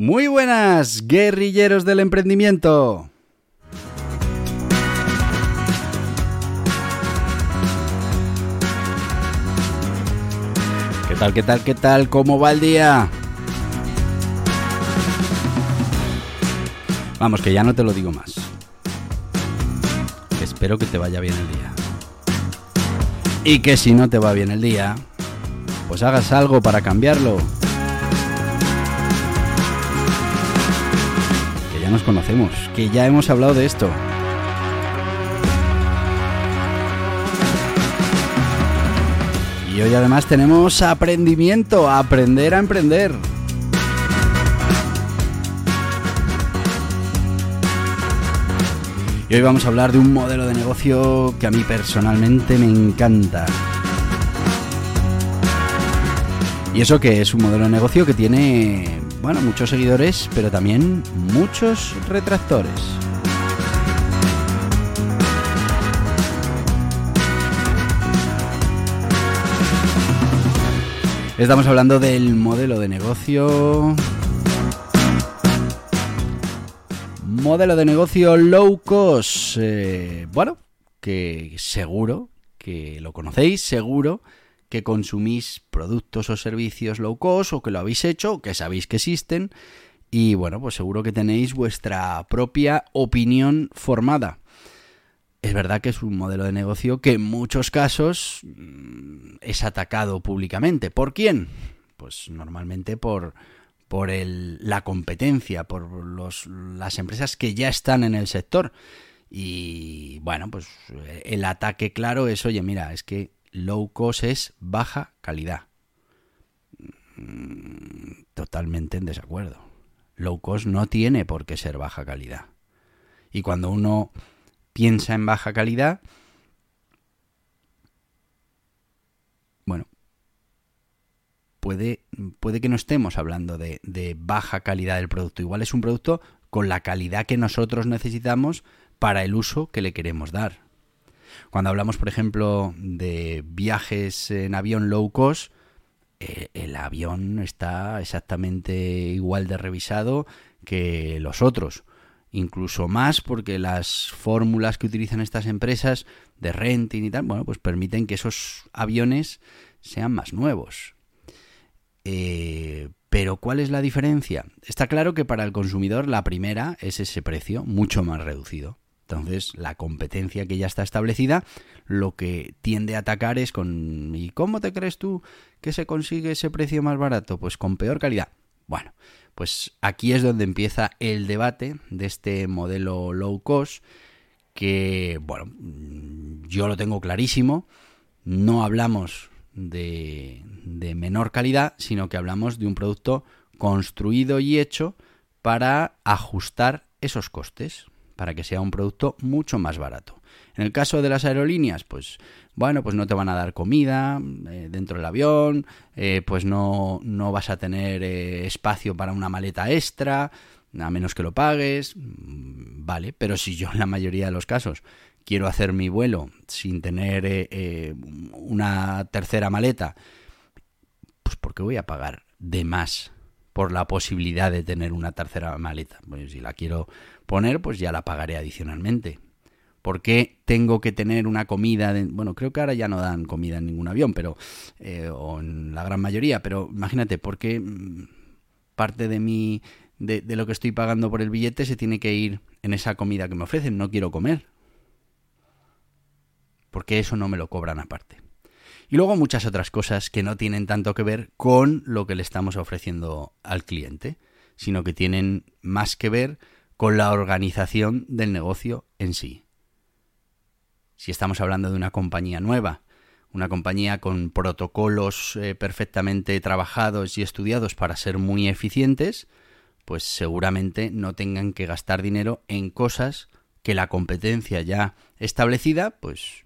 Muy buenas, guerrilleros del emprendimiento. ¿Qué tal, qué tal, qué tal? ¿Cómo va el día? Vamos, que ya no te lo digo más. Espero que te vaya bien el día. Y que si no te va bien el día, pues hagas algo para cambiarlo. Nos conocemos, que ya hemos hablado de esto. Y hoy además tenemos aprendimiento, aprender a emprender. Y hoy vamos a hablar de un modelo de negocio que a mí personalmente me encanta. Y eso que es un modelo de negocio que tiene bueno, muchos seguidores, pero también muchos retractores. Estamos hablando del modelo de negocio. Modelo de negocio low cost. Eh, bueno, que seguro que lo conocéis, seguro que consumís productos o servicios low cost o que lo habéis hecho que sabéis que existen y bueno, pues seguro que tenéis vuestra propia opinión formada. Es verdad que es un modelo de negocio que en muchos casos mm, es atacado públicamente. ¿Por quién? Pues normalmente por, por el, la competencia, por los, las empresas que ya están en el sector. Y bueno, pues el ataque claro es, oye, mira, es que low cost es baja calidad. Mm, totalmente en desacuerdo. Low cost no tiene por qué ser baja calidad. Y cuando uno piensa en baja calidad, bueno, puede, puede que no estemos hablando de, de baja calidad del producto. Igual es un producto con la calidad que nosotros necesitamos para el uso que le queremos dar. Cuando hablamos, por ejemplo, de viajes en avión low cost, eh, el avión está exactamente igual de revisado que los otros. Incluso más porque las fórmulas que utilizan estas empresas de renting y tal, bueno, pues permiten que esos aviones sean más nuevos. Eh, pero ¿cuál es la diferencia? Está claro que para el consumidor la primera es ese precio mucho más reducido. Entonces, la competencia que ya está establecida, lo que tiende a atacar es con ¿y cómo te crees tú que se consigue ese precio más barato? Pues con peor calidad. Bueno, pues aquí es donde empieza el debate de este modelo low cost que, bueno, yo lo tengo clarísimo, no hablamos de, de menor calidad, sino que hablamos de un producto construido y hecho para ajustar esos costes para que sea un producto mucho más barato. En el caso de las aerolíneas, pues bueno, pues no te van a dar comida eh, dentro del avión, eh, pues no, no, vas a tener eh, espacio para una maleta extra, a menos que lo pagues, mm, vale, pero si yo en la mayoría de los casos quiero hacer mi vuelo sin tener una tercera maleta, pues ¿por qué voy a pagar de más por la posibilidad de tener una tercera maleta? Pues si la quiero poner, pues ya la pagaré adicionalmente. ¿Por qué tengo que tener una comida? bueno, creo que ahora ya no dan comida en ningún avión, pero eh, o en la gran mayoría, pero imagínate, ¿por qué mm, parte de mi de, de lo que estoy pagando por el billete se tiene que ir en esa comida que me ofrecen? No quiero comer. Porque eso no me lo cobran aparte. Y luego muchas otras cosas que no tienen tanto que ver con lo que le estamos ofreciendo al cliente, sino que tienen más que ver con la organización del negocio en sí. Si estamos hablando de una compañía nueva, una compañía con protocolos eh, perfectamente trabajados y estudiados para ser muy eficientes, pues seguramente no tengan que gastar dinero en cosas que la competencia ya establecida, pues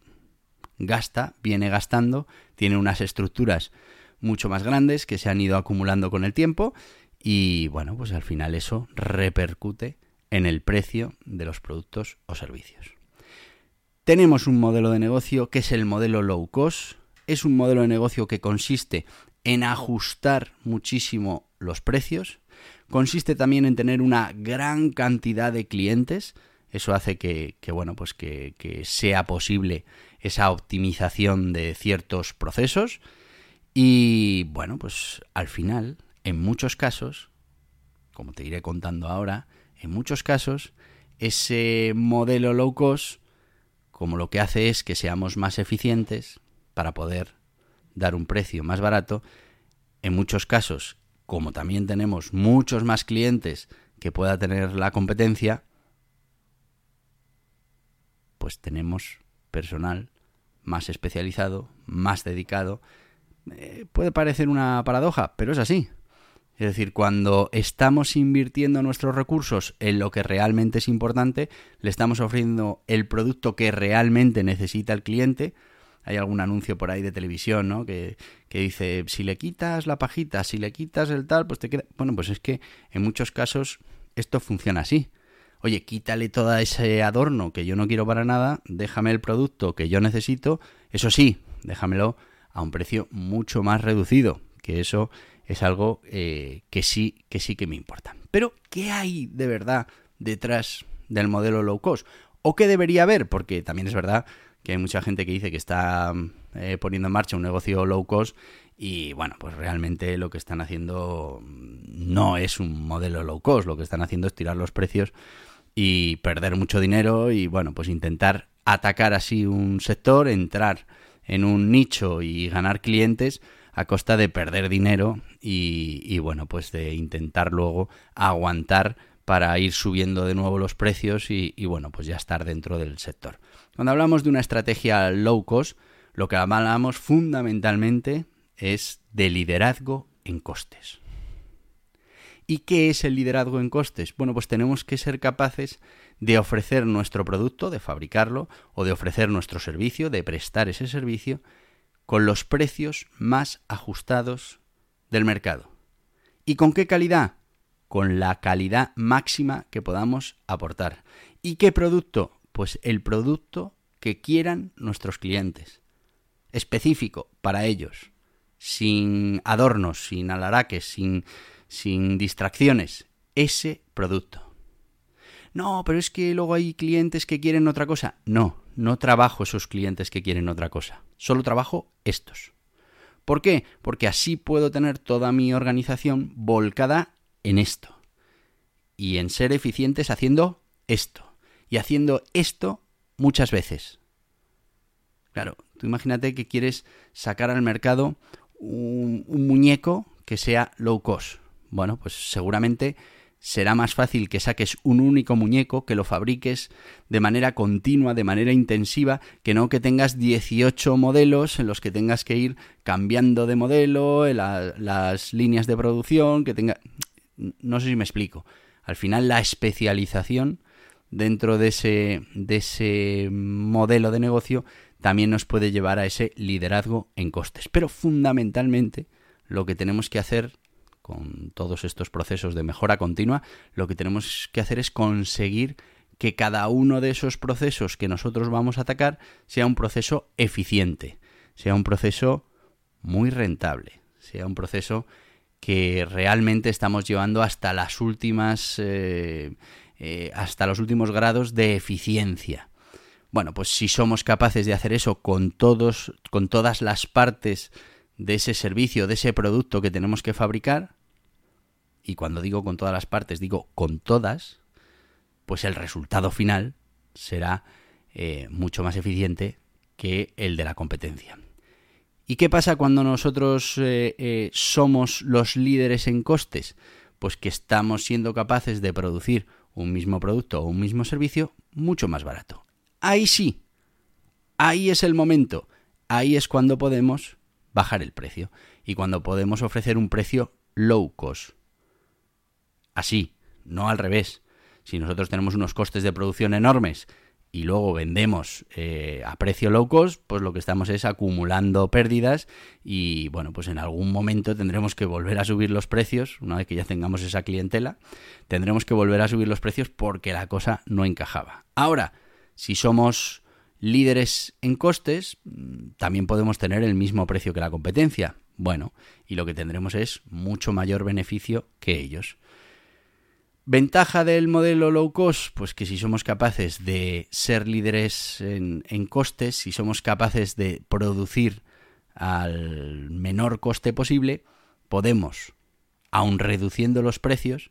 gasta, viene gastando, tiene unas estructuras mucho más grandes que se han ido acumulando con el tiempo y bueno, pues al final eso repercute en el precio de los productos o servicios. Tenemos un modelo de negocio que es el modelo low cost. Es un modelo de negocio que consiste en ajustar muchísimo los precios. Consiste también en tener una gran cantidad de clientes. Eso hace que, bueno, pues que, sea posible esa optimización de ciertos procesos. Y bueno, pues al final, en muchos casos, como te iré contando ahora, en muchos casos, ese modelo low cost como lo que hace es que seamos más eficientes para poder dar un precio más barato, en muchos casos, como también tenemos muchos más clientes que pueda tener la competencia, pues tenemos personal más especializado, más dedicado. Eh, puede parecer una paradoja, pero es así. Es decir, cuando estamos invirtiendo nuestros recursos en lo que realmente es importante, le estamos ofreciendo el producto que realmente necesita el cliente. Hay algún anuncio por ahí de televisión, ¿no? Que, que dice, si le quitas la pajita, si le quitas el tal, pues te queda... Bueno, pues es que en muchos casos esto funciona así. Oye, quítale todo ese adorno que yo no quiero para nada, déjame el producto que yo necesito, eso sí, déjamelo a un precio mucho más reducido, que eso es algo eh, que sí, que sí que me importa. Pero, ¿qué hay de verdad detrás del modelo low cost? ¿O qué debería haber? Porque también es verdad que hay mucha gente que dice que está eh, poniendo en marcha un negocio low cost y bueno, pues realmente lo que están haciendo no es un modelo low cost, lo que están haciendo es tirar los precios y perder mucho dinero y bueno, pues intentar atacar así un sector, entrar en un nicho y ganar clientes a costa de perder dinero y, bueno, pues de intentar luego aguantar para ir subiendo de nuevo los precios y, y, bueno, pues ya estar dentro del sector. Cuando hablamos de una estrategia low cost, lo que hablamos fundamentalmente es de liderazgo en costes. ¿Y qué es el liderazgo en costes? Bueno, pues tenemos que ser capaces de ofrecer nuestro producto, de fabricarlo, o de ofrecer nuestro servicio, de prestar ese servicio, con los precios más ajustados del mercado. ¿Y con qué calidad? Con la calidad máxima que podamos aportar. ¿Y qué producto? Pues el producto que quieran nuestros clientes. Específico para ellos. Sin adornos, sin alaraques, sin, sin distracciones. Ese producto. No, pero es que luego hay clientes que quieren otra cosa. No, no trabajo esos clientes que quieren otra cosa. Solo trabajo estos. ¿Por qué? Porque así puedo tener toda mi organización volcada en esto. Y en ser eficientes haciendo esto. Y haciendo esto muchas veces. Claro, tú imagínate que quieres sacar al mercado un, un muñeco que sea low cost. Bueno, pues seguramente será más fácil que saques un único muñeco, que lo fabriques de manera continua, de manera intensiva, que no que tengas 18 modelos en los que tengas que ir cambiando de modelo, las líneas de producción, que tenga... No sé si me explico. Al final la especialización dentro de ese, de ese modelo de negocio también nos puede llevar a ese liderazgo en costes. Pero fundamentalmente lo que tenemos que hacer con todos estos procesos de mejora continua, lo que tenemos que hacer es conseguir que cada uno de esos procesos que nosotros vamos a atacar sea un proceso eficiente, sea un proceso muy rentable, sea un proceso que realmente estamos llevando hasta las últimas eh, eh, hasta los últimos grados de eficiencia. Bueno, pues si somos capaces de hacer eso con todos, con todas las partes de ese servicio, de ese producto que tenemos que fabricar, y cuando digo con todas las partes, digo con todas, pues el resultado final será eh, mucho más eficiente que el de la competencia. ¿Y qué pasa cuando nosotros eh, eh, somos los líderes en costes? Pues que estamos siendo capaces de producir un mismo producto o un mismo servicio mucho más barato. Ahí sí, ahí es el momento ahí es cuando podemos bajar el precio y cuando podemos ofrecer un precio low cost. Así, no al revés. Si nosotros tenemos unos costes de producción enormes y luego vendemos eh, a precio low cost, pues lo que estamos es acumulando pérdidas y bueno, pues en algún momento tendremos que volver a subir los precios, una vez que ya tengamos esa clientela, tendremos que volver a subir los precios porque la cosa no encajaba. Ahora, si somos líderes en costes, mm, también podemos tener el mismo precio que la competencia. Bueno, y lo que tendremos es mucho mayor beneficio que ellos. Ventaja del modelo low cost, pues que si somos capaces de ser líderes en, costes, si somos capaces de producir al menor coste posible, podemos, aun reduciendo los precios,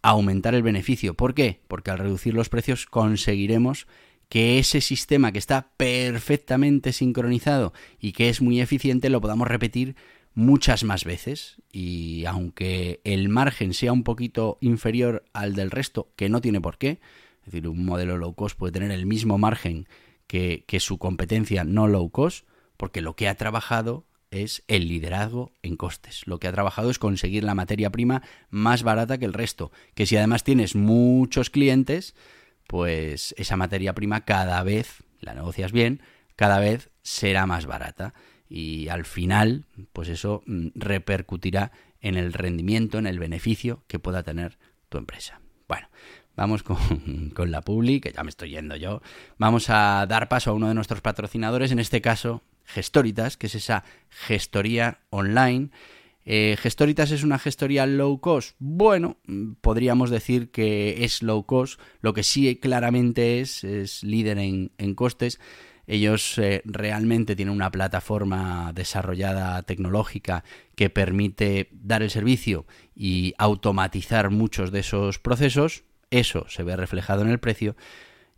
aumentar el beneficio. ¿Por qué? Porque al reducir los precios conseguiremos que ese sistema que está perfectamente sincronizado y que es muy eficiente lo podamos repetir muchas más veces y aunque el margen sea un poquito inferior al del resto, que no tiene por qué, es decir, un modelo low cost puede tener el mismo margen que, que su competencia no low cost, porque lo que ha trabajado es el liderazgo en costes. Lo que ha trabajado es conseguir la materia prima más barata que el resto. Que si además tienes muchos clientes, pues esa materia prima cada vez, la negocias bien, cada vez será más barata y al final, pues eso mm, repercutirá en el rendimiento, en el beneficio que pueda tener tu empresa. Bueno, vamos con, con, la publi, que ya me estoy yendo yo. Vamos a dar paso a uno de nuestros patrocinadores, en este caso Gestoritas, que es esa gestoría online. Eh, Gestoritas es una gestoría low cost. Bueno, mm, podríamos decir que es low cost. Lo que sí claramente es, es líder en, en costes. Ellos eh, realmente tienen una plataforma desarrollada tecnológica que permite dar el servicio y automatizar muchos de esos procesos. Eso se ve reflejado en el precio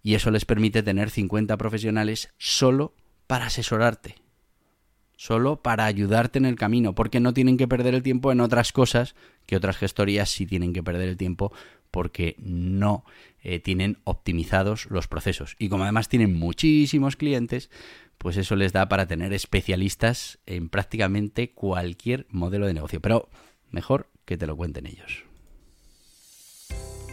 y eso les permite tener 50 profesionales solo para asesorarte, solo para ayudarte en el camino, porque no tienen que perder el tiempo en otras cosas que otras gestorías sí tienen que perder el tiempo porque no eh, tienen optimizados los procesos. Y como además tienen muchísimos clientes, pues eso les da para tener especialistas en prácticamente cualquier modelo de negocio. Pero mejor que te lo cuenten ellos.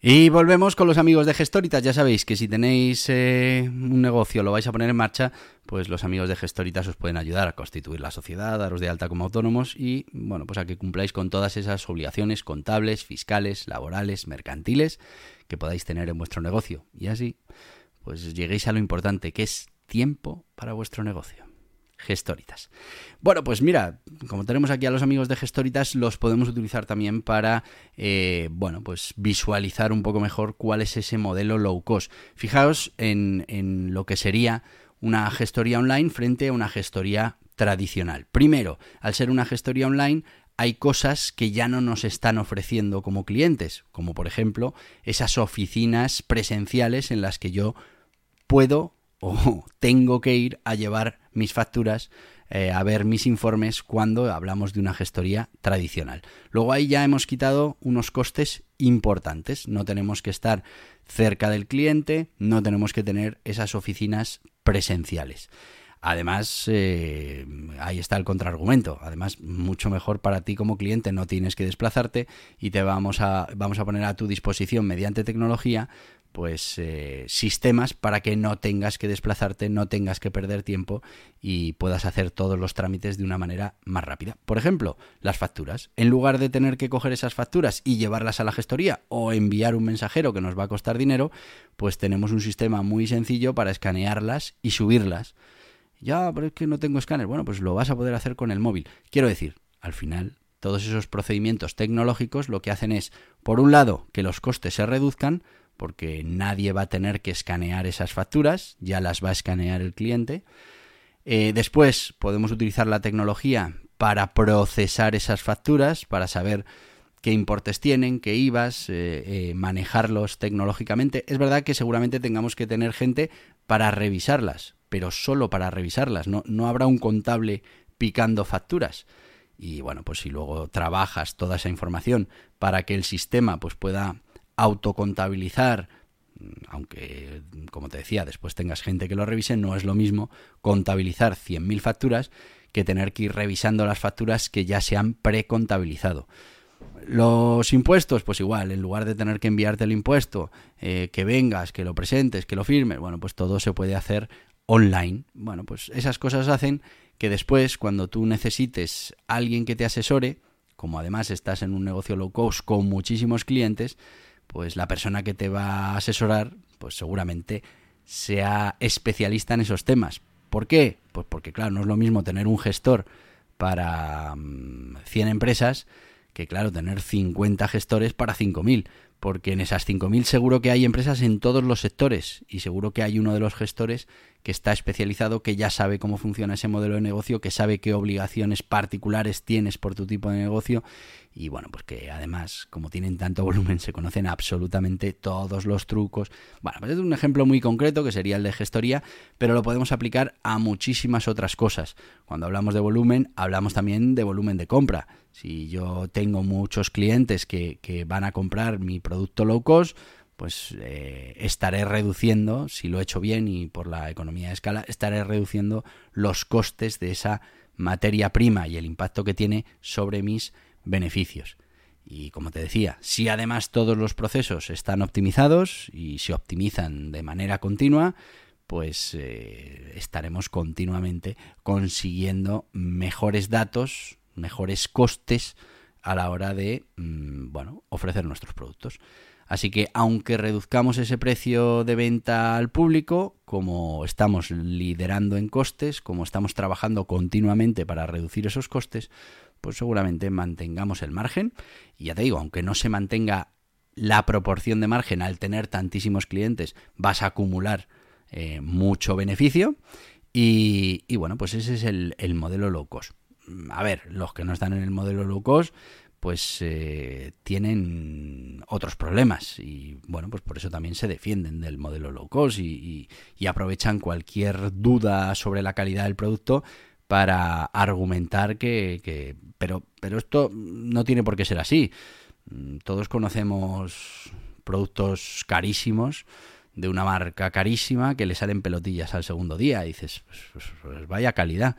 Y volvemos con los amigos de Gestoritas. Ya sabéis que si tenéis eh, un negocio, lo vais a poner en marcha, pues los amigos de Gestoritas os pueden ayudar a constituir la sociedad, daros de alta como autónomos y, bueno, pues a que cumpláis con todas esas obligaciones contables, fiscales, laborales, mercantiles que podáis tener en vuestro negocio. Y así, pues lleguéis a lo importante, que es tiempo para vuestro negocio. Gestoritas. Bueno, pues mira, como tenemos aquí a los amigos de Gestoritas, los podemos utilizar también para, eh, bueno, pues visualizar un poco mejor cuál es ese modelo low cost. Fijaos en, en lo que sería una gestoría online frente a una gestoría tradicional. Primero, al ser una gestoría online, hay cosas que ya no nos están ofreciendo como clientes, como por ejemplo esas oficinas presenciales en las que yo puedo o tengo que ir a llevar mis facturas, eh, a ver mis informes cuando hablamos de una gestoría tradicional. Luego ahí ya hemos quitado unos costes importantes. No tenemos que estar cerca del cliente, no tenemos que tener esas oficinas presenciales. Además, eh, ahí está el contraargumento. Además, mucho mejor para ti como cliente, no tienes que desplazarte y te vamos a, vamos a poner a tu disposición mediante tecnología pues eh, sistemas para que no tengas que desplazarte, no tengas que perder tiempo y puedas hacer todos los trámites de una manera más rápida. Por ejemplo, las facturas. En lugar de tener que coger esas facturas y llevarlas a la gestoría o enviar un mensajero que nos va a costar dinero, pues tenemos un sistema muy sencillo para escanearlas y subirlas. Ya, pero es que no tengo escáner. Bueno, pues lo vas a poder hacer con el móvil. Quiero decir, al final, todos esos procedimientos tecnológicos lo que hacen es, por un lado, que los costes se reduzcan, porque nadie va a tener que escanear esas facturas, ya las va a escanear el cliente. Eh, después podemos utilizar la tecnología para procesar esas facturas, para saber qué importes tienen, qué IVAs, eh, eh, manejarlos tecnológicamente. Es verdad que seguramente tengamos que tener gente para revisarlas, pero solo para revisarlas. No, no habrá un contable picando facturas. Y bueno, pues si luego trabajas toda esa información para que el sistema pues pueda autocontabilizar, aunque como te decía, después tengas gente que lo revise, no es lo mismo contabilizar 100.000 facturas que tener que ir revisando las facturas que ya se han precontabilizado. Los impuestos, pues igual, en lugar de tener que enviarte el impuesto, eh, que vengas, que lo presentes, que lo firmes, bueno, pues todo se puede hacer online. Bueno, pues esas cosas hacen que después, cuando tú necesites alguien que te asesore, como además estás en un negocio low cost con muchísimos clientes, pues la persona que te va a asesorar, pues seguramente sea especialista en esos temas. ¿Por qué? Pues porque, claro, no es lo mismo tener un gestor para 100 mm, empresas que claro, tener 50 gestores para 5.000, porque en esas 5.000 seguro que hay empresas en todos los sectores y seguro que hay uno de los gestores que está especializado, que ya sabe cómo funciona ese modelo de negocio, que sabe qué obligaciones particulares tienes por tu tipo de negocio y bueno, pues que además, como tienen tanto volumen, se conocen absolutamente todos los trucos. Bueno, pues es un ejemplo muy concreto que sería el de gestoría, pero lo podemos aplicar a muchísimas otras cosas. Cuando hablamos de volumen, hablamos también de volumen de compra. Si yo tengo muchos clientes que, que van a comprar mi producto low cost, pues eh, estaré reduciendo, si lo he hecho bien y por la economía de escala, estaré reduciendo los costes de esa materia prima y el impacto que tiene sobre mis beneficios. Y como te decía, si además todos los procesos están optimizados y se optimizan de manera continua, pues eh, estaremos continuamente consiguiendo mejores datos, mejores costes a la hora de mm, bueno, ofrecer nuestros productos. Así que aunque reduzcamos ese precio de venta al público, como estamos liderando en costes, como estamos trabajando continuamente para reducir esos costes, pues seguramente mantengamos el margen. Y ya te digo, aunque no se mantenga la proporción de margen al tener tantísimos clientes, vas a acumular eh, mucho beneficio. Y, bueno, pues ese es el, el modelo low cost. A ver, los que no están en el modelo low cost, pues eh, tienen otros problemas y bueno pues por eso también se defienden del modelo low cost y, aprovechan cualquier duda sobre la calidad del producto para argumentar que, que, pero pero esto no tiene por qué ser así. Mm, todos conocemos productos carísimos de una marca carísima que le salen pelotillas al segundo día y dices pues, pues, pues vaya calidad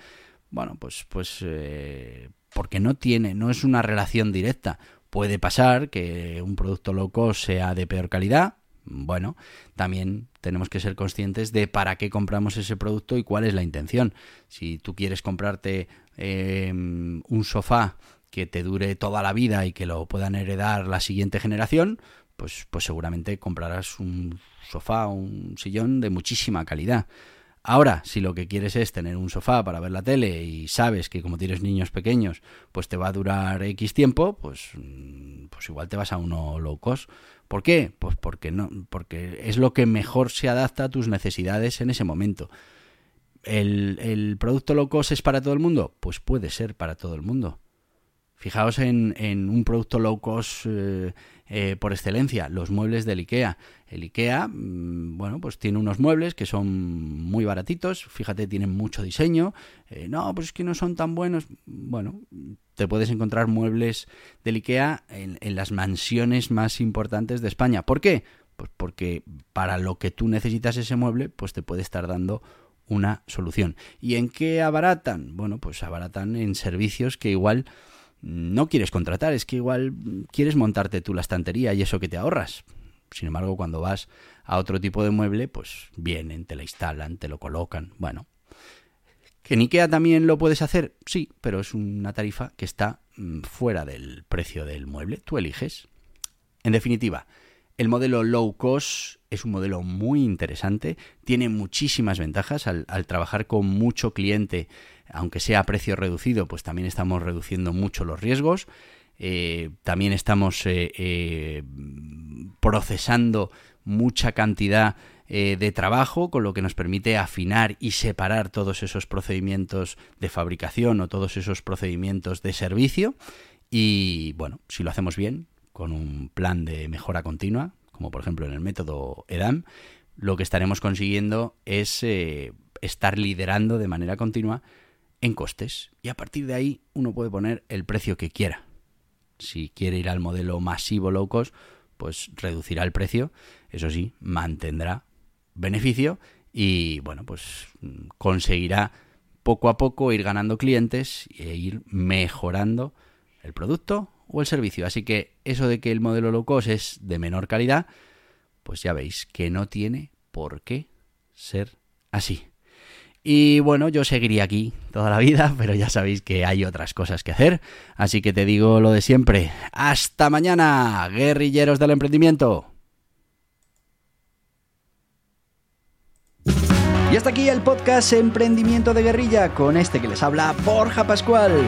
bueno pues pues eh, porque no tiene, no es una relación directa. Puede pasar que un producto loco sea de peor calidad. Bueno, también tenemos que ser conscientes de para qué compramos ese producto y cuál es la intención. Si tú quieres comprarte em, un sofá que te dure toda la vida y que lo puedan heredar la siguiente generación, pues, pues seguramente comprarás un sofá, un sillón de muchísima calidad. Ahora, si lo que quieres es tener un sofá para ver la tele y sabes que como tienes niños pequeños, pues te va a durar X tiempo, pues, mm, pues igual te vas a uno low cost. ¿Por qué? Pues porque no, porque es lo que mejor se adapta a tus necesidades en ese momento. ¿El, el producto low cost es para todo el mundo? Pues puede ser para todo el mundo. Fijaos en, un producto low cost eh, eh, por excelencia, los muebles del IKEA. El IKEA, mm, bueno, pues tiene unos muebles que son muy baratitos, fíjate, tienen mucho diseño. Eh, no, pues es que no son tan buenos. Bueno, te puedes encontrar muebles del IKEA en, en las mansiones más importantes de España. ¿Por qué? Pues porque para lo que tú necesitas ese mueble, pues te puede estar dando una solución. ¿Y en qué abaratan? Bueno, pues abaratan en servicios que igual no quieres contratar, es que igual quieres montarte tú la estantería y eso que te ahorras. Sin embargo, cuando vas a otro tipo de mueble, pues vienen, te la instalan, te lo colocan. Bueno, ¿que en IKEA también lo puedes hacer? Sí, pero es una tarifa que está mm, fuera del precio del mueble. Tú eliges. En definitiva, El modelo low cost es un modelo muy interesante, tiene muchísimas ventajas al, trabajar con mucho cliente, aunque sea a precio reducido, pues también estamos reduciendo mucho los riesgos. Eh, también estamos eh, eh, procesando mucha cantidad de trabajo, con lo que nos permite afinar y separar todos esos procedimientos de fabricación o todos esos procedimientos de servicio. Y bueno, si lo hacemos bien, con un plan de mejora continua, como por ejemplo en el método EDAM, lo que estaremos consiguiendo es eh, estar liderando de manera continua en costes. Y a partir de ahí uno puede poner el precio que quiera. Si quiere ir al modelo masivo low cost, pues reducirá el precio. Eso sí, mantendrá beneficio y bueno, pues conseguirá poco a poco ir ganando clientes e ir mejorando el producto o el servicio. Así que eso de que el modelo low cost es de menor calidad, pues ya veis que no tiene por qué ser así. Y bueno, yo seguiría aquí toda la vida, pero ya sabéis que hay otras cosas que hacer. Así que te digo lo de siempre. Hasta mañana, guerrilleros del emprendimiento. Y hasta aquí el podcast Emprendimiento de Guerrilla con este que les habla Borja Pascual.